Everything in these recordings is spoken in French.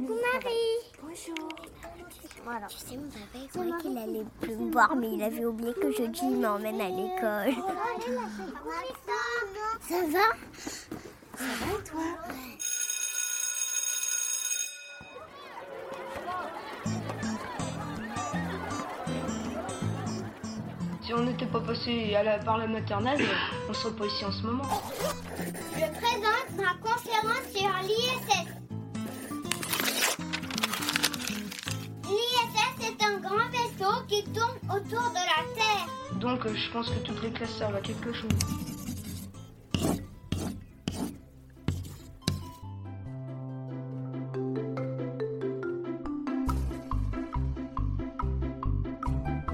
Coucou Marie Bonjour. Voilà. Tu sais, mon papa, il qu'il allait plus me boire, mais il avait oublié que jeudi, il m'emmène à l'école. Ça va Ça va et toi Si on n'était pas passé par la maternelle, on serait pas ici en ce moment. Je présente ma conférence sur. L'ISS qui tourne autour de la Terre. Donc euh, je pense que toutes les classes servent à quelque chose.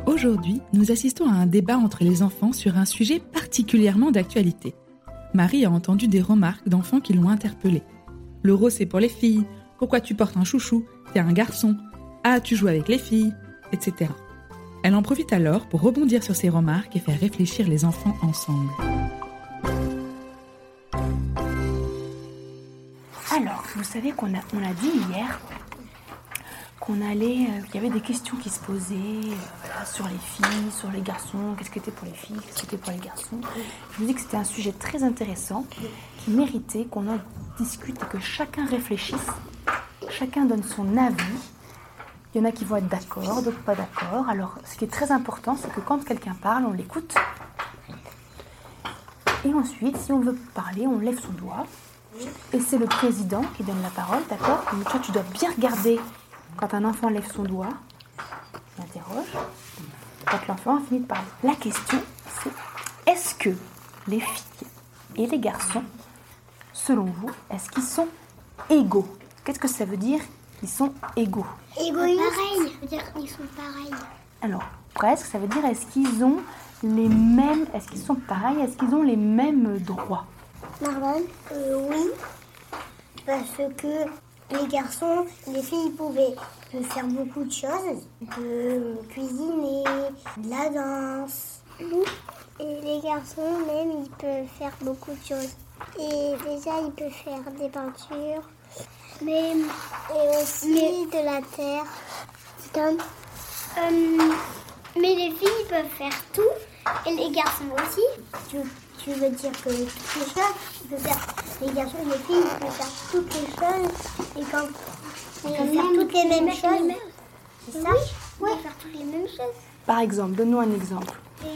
Aujourd'hui, nous assistons à un débat entre les enfants sur un sujet particulièrement d'actualité. Marie a entendu des remarques d'enfants qui l'ont interpellée. Le rose c'est pour les filles, pourquoi tu portes un chouchou, t'es un garçon, ah tu joues avec les filles, etc. Elle en profite alors pour rebondir sur ces remarques et faire réfléchir les enfants ensemble. Alors, vous savez qu'on a, dit hier qu'on allait, euh, qu'il y avait des questions qui se posaient euh, sur les filles, sur les garçons, qu'est-ce qui était pour les filles, qu'est-ce qui était pour les garçons. Je me dis que c'était un sujet très intéressant qui méritait qu'on en discute et que chacun réfléchisse, chacun donne son avis. Il y en a qui vont être d'accord, d'autres pas d'accord. Alors, ce qui est très important, c'est que quand quelqu'un parle, on l'écoute. Et ensuite, si on veut parler, on lève son doigt. Et c'est le président qui donne la parole, d'accord? Mais toi, tu dois bien regarder quand un enfant lève son doigt. Il interroge. Quand l'enfant a fini de parler. La question, c'est est-ce que les filles et les garçons, selon vous, est-ce qu'ils sont égaux? Qu'est-ce que ça veut dire qu'ils sont égaux Égoïste. Pareil. Ça veut dire qu'ils sont pareils. Alors, presque, ça veut dire est-ce qu'ils ont les mêmes, est-ce qu'ils sont pareils, est-ce qu'ils ont les mêmes droits? Marlon euh, Oui. Parce que les garçons, les filles pouvaient faire beaucoup de choses. De cuisiner, de la danse. Et les garçons, même, ils peuvent faire beaucoup de choses. Et déjà, ils peuvent faire des peintures. Mais, et aussi de la terre. Euh, mais les filles peuvent faire tout. Et les garçons aussi. Tu, tu veux dire que toutes les choses, ils peuvent faire, les garçons et les filles, ils peuvent faire toutes les choses. Et quand ils peuvent faire toutes les mêmes choses. C'est ça Oui, faire toutes les mêmes choses. Par exemple, donne-nous un exemple. Et,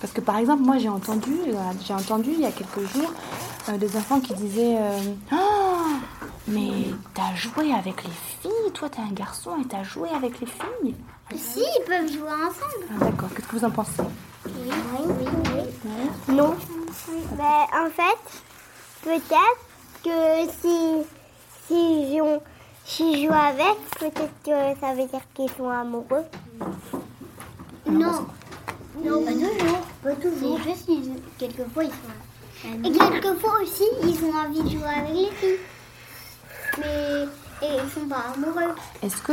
Parce que par exemple, moi j'ai entendu, euh, j'ai entendu il y a quelques jours euh, des enfants qui disaient euh, Ah, mais t'as joué avec les filles, toi t'es un garçon et t'as joué avec les filles. si, ils peuvent jouer ensemble. Ah, D'accord, qu'est-ce que vous en pensez? Oui, oui, oui. Non. Ben, en fait, peut-être que si, si, je, si je joue avec, peut-être que ça veut dire qu'ils sont amoureux. Non. Non, pas toujours. Pas toujours. C'est juste qu'ils- quelquefois ils sont Et quelquefois aussi, ils ont envie de jouer avec les filles. Mais et ils sont pas amoureux. Est-ce que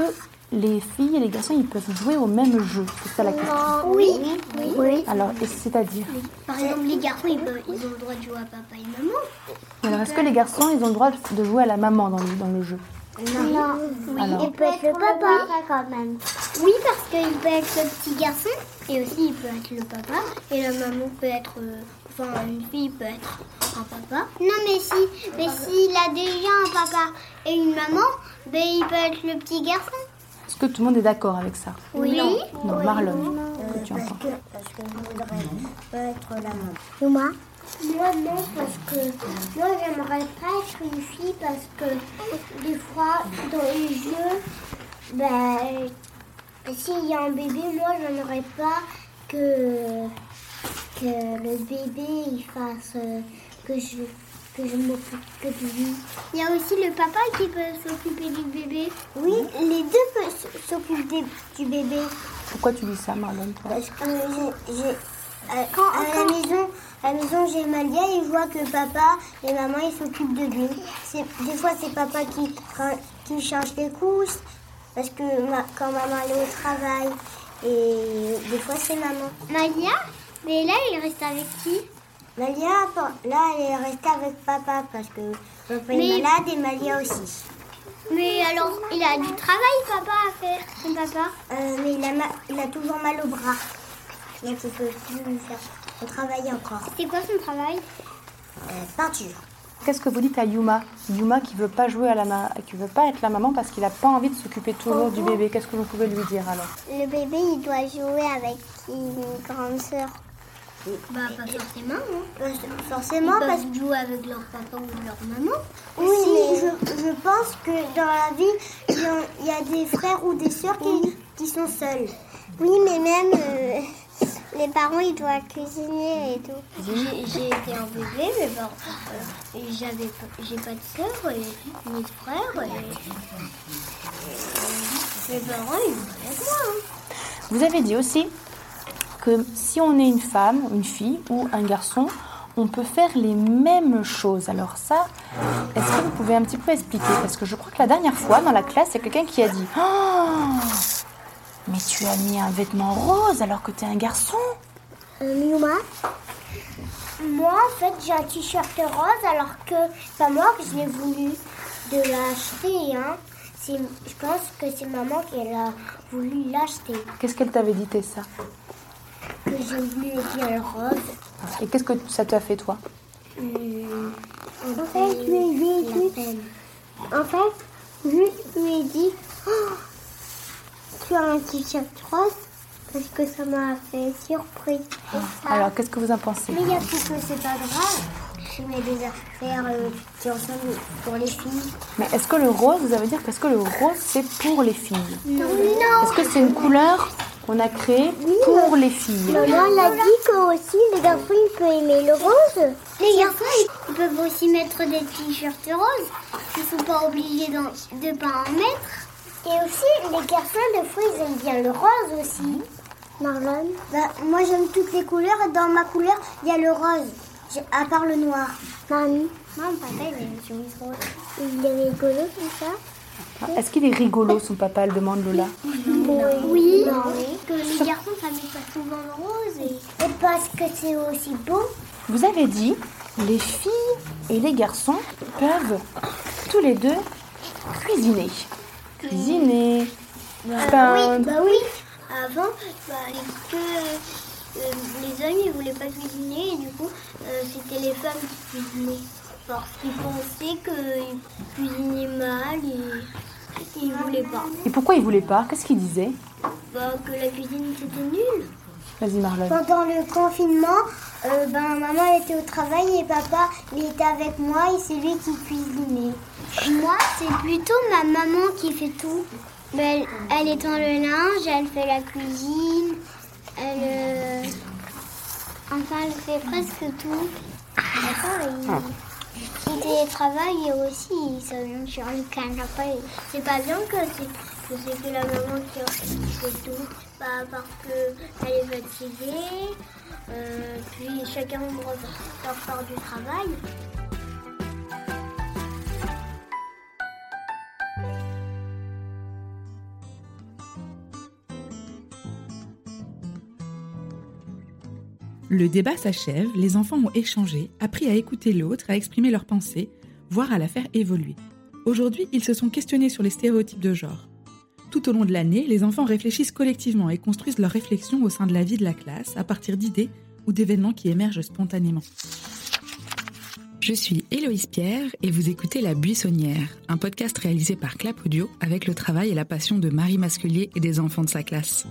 les filles et les garçons ils peuvent jouer au même jeu? C'est ça la question. Oui. Oui. oui. Alors, c'est-à-dire? Par exemple, les garçons, ils, peuvent- ils ont le droit de jouer à papa et maman. Alors, est-ce que les garçons ils ont le droit de jouer à la maman dans le, dans le jeu? Non. Oui, Alors. il peut être le papa quand même. Oui, parce qu'il peut être le petit garçon et aussi il peut être le papa et la maman peut être, euh, enfin une fille peut être un papa. Non, mais si, mais s'il a déjà un papa et une maman, ben il peut être le petit garçon. Est-ce que tout le monde est d'accord avec ça? Oui. Non, Marlon. Euh, tu parce, entends que, parce que je voudrais pas être la maman. Moi Moi non, parce que moi j'aimerais pas être une fille parce que des fois dans les jeux, ben, s'il y a un bébé, moi j'aimerais pas que, que le bébé il fasse euh, que je que je m'occupe que de lui. Il y a aussi le papa qui peut s'occuper du bébé. Oui, les deux peuvent s'occuper du bébé. Pourquoi tu dis ça, Marlon Parce que j'ai, j'ai- à, à la maison, à la maison j'ai Malia et je vois que papa et maman ils s'occupent de lui. Des fois c'est papa qui, qui change les couches parce que ma- quand maman est au travail et des fois c'est maman. Malia Mais là, il reste avec qui? Malia, là elle est restée avec papa parce que papa est Mais- malade et Malia aussi. Mais alors, il a du travail, papa, à faire, son papa? Euh, mais il a, ma- il a toujours mal au bras. Donc il peut plus faire son travail encore. C'est quoi son travail? Euh, peinture. Qu'est-ce que vous dites à Yuma? Yuma qui veut pas jouer à la ma... qui veut pas être la maman parce qu'il a pas envie de s'occuper toujours du bébé. Qu'est-ce que vous pouvez lui dire alors? Le bébé, il doit jouer avec une grande sœur. Bah, pas forcément, hein. Parce- Forcément parce que Ils jouer avec leur papa ou leur maman. Oui, mais je, je pense que dans la vie, il y, a, il y a des frères ou des sœurs qui, qui sont seuls. Oui, mais même euh, les parents, ils doivent cuisiner et tout. J'ai été un bébé, mais bon, euh, j'avais j'ai pas de sœur et ni de frère. Et, et mes parents, ils vont avec moi. hein. Vous avez dit aussi que si on est une femme, une fille ou un garçon, on peut faire les mêmes choses. Alors ça, est-ce que vous pouvez un petit peu expliquer? Parce que je crois que la dernière fois, dans la classe, il y a quelqu'un qui a dit Oh Mais tu as mis un vêtement rose alors que tu es un garçon Yuma Moi, en fait, j'ai un t-shirt rose alors que c'est pas moi que je l'ai voulu de l'acheter. Hein. C'est- Je pense que c'est maman qui a voulu l'acheter. Qu'est-ce qu'elle t'avait dit, Tessa? Que j'ai voulu bien rose. Et qu'est-ce que ça t'a fait, toi? En fait, je lui ai dit, en fait, je lui ai dit, Oh, tu as un t-shirt rose parce que ça m'a fait surprise. Ça- Alors, qu'est-ce que vous en pensez Mais il y a plus que c'est pas grave. Je mets des affaires euh, qui pour les filles. Mais est-ce que le rose, vous avez dire qu'est-ce que le rose, c'est pour les filles Non. Est-ce que c'est une couleur qu'on a créée pour les filles Maman l'a dit que aussi les garçons ils peuvent aimer le rose. Les garçons, ils peuvent aussi mettre des t-shirts roses. Ils sont pas obligés de pas en mettre. Et aussi les garçons des fois ils aiment bien le rose aussi. Marlon bah, Moi j'aime toutes les couleurs et dans ma couleur il y a le rose. À part le noir. Mamie, Moi, mon papa, il a une chemise rose. il est rigolo tout ça Est-ce qu'il est rigolo, son papa Elle demande Lola. Oui, Non. que les garçons, ça met pas souvent le rose. Et... Et parce que c'est aussi beau. Vous avez dit, les filles et les garçons peuvent tous les deux cuisiner. Cuisiner, peindre. Bah oui, avant, bah, que, euh, les hommes, ils voulaient pas cuisiner et du coup, euh, c'était les femmes qui cuisinaient. Parce qu'ils pensaient qu'ils cuisinaient mal et ils voulaient pas. Et pourquoi ils voulaient pas? Qu'est-ce qu'ils disaient? Bah, que la cuisine, c'était nul. Vas-y. Pendant le confinement, euh, ben, maman était au travail et papa il était avec moi et c'est lui qui cuisinait. Moi, c'est plutôt ma maman qui fait tout. Ben, elle, elle étend le linge, elle fait la cuisine, elle... euh, Enfin, elle fait presque tout. D'accord il, il télétravaille et aussi il met sur le canapé. C'est pas bien que c'est que la maman qui, fait tout. Bah, parce qu'elle est fatiguée, euh, puis chacun doit faire du travail. Le débat s'achève, les enfants ont échangé, appris à écouter l'autre, à exprimer leurs pensées, voire à la faire évoluer. Aujourd'hui, ils se sont questionnés sur les stéréotypes de genre. Tout au long de l'année, les enfants réfléchissent collectivement et construisent leurs réflexions au sein de la vie de la classe à partir d'idées ou d'événements qui émergent spontanément. Je suis Héloïse Pierre et vous écoutez La Buissonnière, un podcast réalisé par Clap Audio avec le travail et la passion de Marie Masculier et des enfants de sa classe.